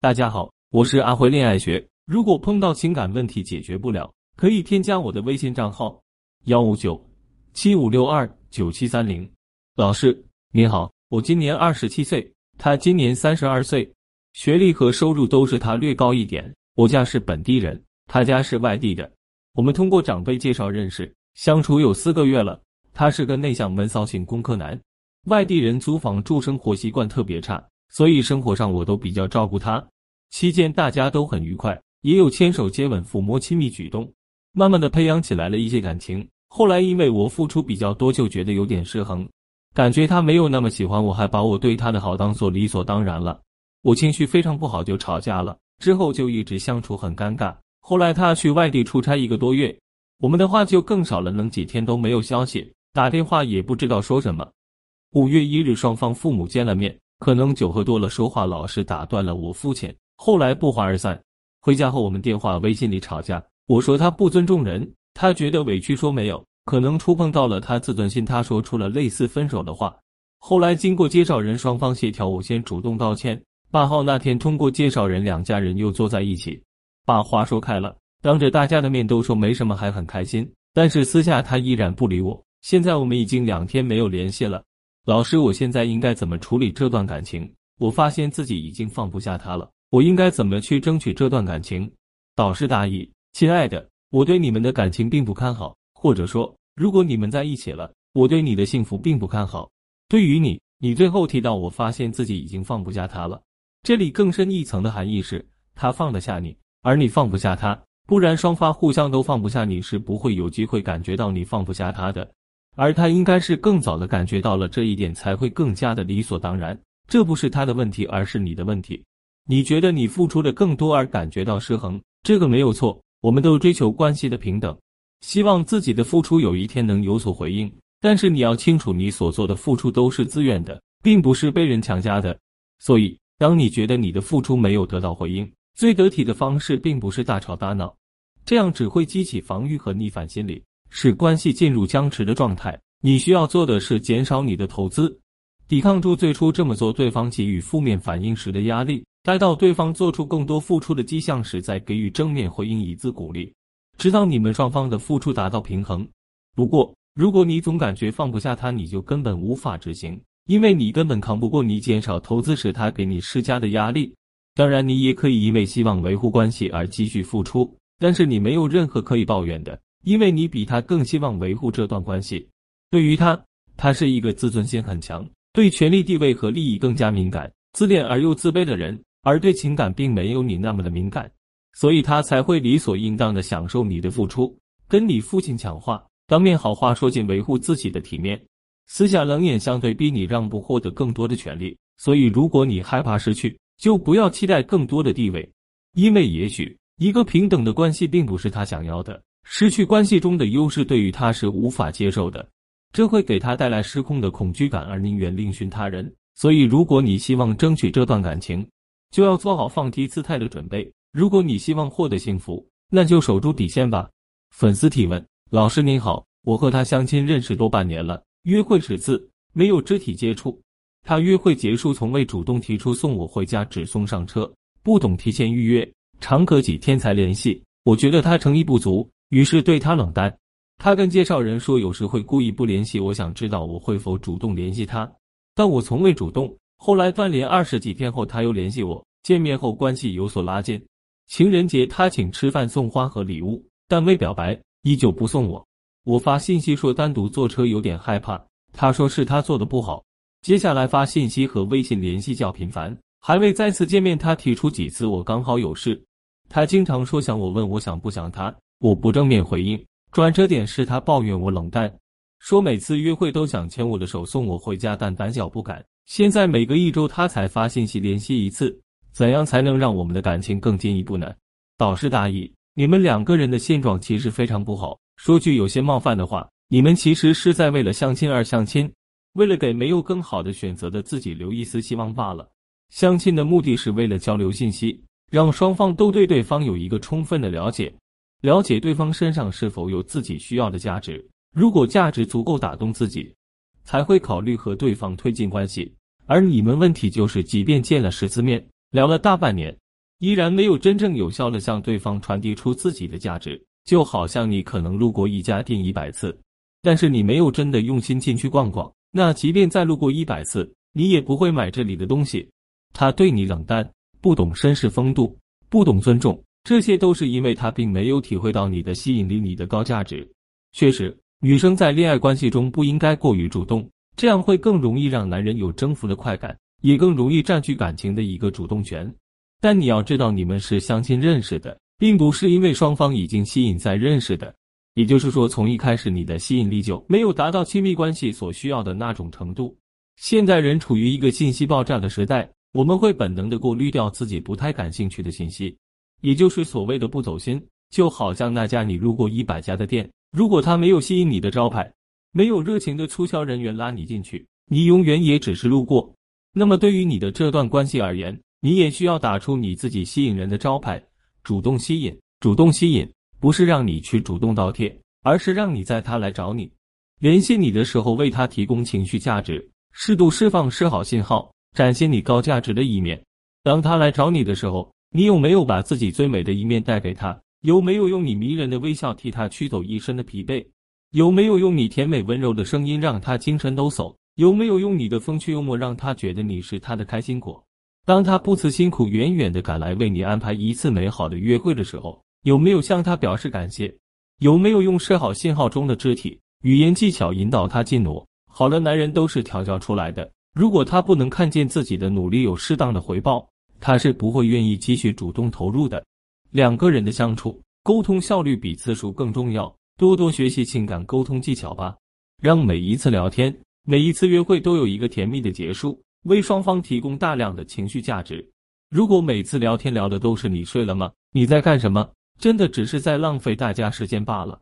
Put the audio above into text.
大家好，我是阿辉恋爱学。如果碰到情感问题解决不了，可以添加我的微信账号幺五九七五六二九七三零。老师你好，我今年二十七岁，他今年三十二岁，学历和收入都是他略高一点。我家是本地人，他家是外地的。我们通过长辈介绍认识，相处有四个月了。他是个内向闷骚型工科男，外地人租房住，生活习惯特别差。所以生活上我都比较照顾他，期间大家都很愉快，也有牵手、接吻、抚摸、亲密举动，慢慢的培养起来了一些感情。后来因为我付出比较多，就觉得有点失衡，感觉他没有那么喜欢我，还把我对他的好当做理所当然了。我情绪非常不好，就吵架了。之后就一直相处很尴尬。后来他去外地出差一个多月，我们的话就更少了，能几天都没有消息，打电话也不知道说什么。五月一日，双方父母见了面。可能酒喝多了，说话老是打断了我父亲。后来不欢而散。回家后，我们电话、微信里吵架。我说他不尊重人，他觉得委屈，说没有，可能触碰到了他自尊心，他说出了类似分手的话。后来经过介绍人双方协调，我先主动道歉。八号那天，通过介绍人，两家人又坐在一起，把话说开了，当着大家的面都说没什么，还很开心。但是私下他依然不理我。现在我们已经两天没有联系了。老师，我现在应该怎么处理这段感情？我发现自己已经放不下他了，我应该怎么去争取这段感情？导师大意，亲爱的，我对你们的感情并不看好，或者说，如果你们在一起了，我对你的幸福并不看好。对于你，你最后提到，我发现自己已经放不下他了，这里更深一层的含义是，他放得下你，而你放不下他，不然双方互相都放不下，你是不会有机会感觉到你放不下他的。而他应该是更早的感觉到了这一点，才会更加的理所当然。这不是他的问题，而是你的问题。你觉得你付出的更多而感觉到失衡，这个没有错。我们都追求关系的平等，希望自己的付出有一天能有所回应。但是你要清楚，你所做的付出都是自愿的，并不是被人强加的。所以，当你觉得你的付出没有得到回应，最得体的方式并不是大吵大闹，这样只会激起防御和逆反心理。使关系进入僵持的状态，你需要做的是减少你的投资，抵抗住最初这么做对方给予负面反应时的压力，待到对方做出更多付出的迹象时，再给予正面回应以资鼓励，直到你们双方的付出达到平衡。不过，如果你总感觉放不下他，你就根本无法执行，因为你根本扛不过你减少投资时他给你施加的压力。当然，你也可以因为希望维护关系而继续付出，但是你没有任何可以抱怨的。因为你比他更希望维护这段关系，对于他，他是一个自尊心很强、对权力地位和利益更加敏感、自恋而又自卑的人，而对情感并没有你那么的敏感，所以他才会理所应当的享受你的付出，跟你父亲讲话，当面好话说尽，维护自己的体面，私下冷眼相对，逼你让步，获得更多的权利。所以，如果你害怕失去，就不要期待更多的地位，因为也许一个平等的关系并不是他想要的。失去关系中的优势对于他是无法接受的，这会给他带来失控的恐惧感，而宁愿另寻他人。所以，如果你希望争取这段感情，就要做好放低姿态的准备。如果你希望获得幸福，那就守住底线吧。粉丝提问：老师您好，我和他相亲认识多半年了，约会十次，没有肢体接触。他约会结束从未主动提出送我回家，只送上车，不懂提前预约，常隔几天才联系。我觉得他诚意不足。于是对他冷淡，他跟介绍人说有时会故意不联系我，想知道我会否主动联系他，但我从未主动。后来断联二十几天后，他又联系我，见面后关系有所拉近。情人节他请吃饭送花和礼物，但未表白，依旧不送我。我发信息说单独坐车有点害怕，他说是他做的不好。接下来发信息和微信联系较频繁，还未再次见面，他提出几次我刚好有事。他经常说想我，问我想不想他。我不正面回应，转折点是他抱怨我冷淡，说每次约会都想牵我的手送我回家，但胆小不敢。现在每隔一周他才发信息联系一次，怎样才能让我们的感情更进一步呢？导师大意：你们两个人的现状其实非常不好。说句有些冒犯的话，你们其实是在为了相亲而相亲，为了给没有更好的选择的自己留一丝希望罢了。相亲的目的是为了交流信息，让双方都对对方有一个充分的了解。了解对方身上是否有自己需要的价值，如果价值足够打动自己，才会考虑和对方推进关系。而你们问题就是，即便见了十次面，聊了大半年，依然没有真正有效的向对方传递出自己的价值。就好像你可能路过一家店一百次，但是你没有真的用心进去逛逛，那即便再路过一百次，你也不会买这里的东西。他对你冷淡，不懂绅士风度，不懂尊重，这些都是因为他并没有体会到你的吸引力，你的高价值。确实，女生在恋爱关系中不应该过于主动，这样会更容易让男人有征服的快感，也更容易占据感情的一个主动权。但你要知道，你们是相亲认识的。并不是因为双方已经吸引在认识的，也就是说，从一开始你的吸引力就没有达到亲密关系所需要的那种程度。现代人处于一个信息爆炸的时代，我们会本能的过滤掉自己不太感兴趣的信息，也就是所谓的不走心。就好像那家你路过一百家的店，如果他没有吸引你的招牌，没有热情的促销人员拉你进去，你永远也只是路过。那么对于你的这段关系而言，你也需要打出你自己吸引人的招牌。主动吸引，主动吸引，不是让你去主动倒贴，而是让你在他来找你、联系你的时候，为他提供情绪价值，适度释放示好信号，展现你高价值的一面。当他来找你的时候，你有没有把自己最美的一面带给他？有没有用你迷人的微笑替他驱走一身的疲惫？有没有用你甜美温柔的声音让他精神抖擞？有没有用你的风趣幽默让他觉得你是他的开心果？当他不辞辛苦远远的赶来为你安排一次美好的约会的时候，有没有向他表示感谢？有没有用设好信号中的肢体语言技巧引导他进入？好的男人都是调教出来的。如果他不能看见自己的努力有适当的回报，他是不会愿意继续主动投入的。两个人的相处，沟通效率比次数更重要。多多学习情感沟通技巧吧，让每一次聊天、每一次约会都有一个甜蜜的结束。为双方提供大量的情绪价值。如果每次聊天聊的都是你睡了吗？你在干什么？真的只是在浪费大家时间罢了。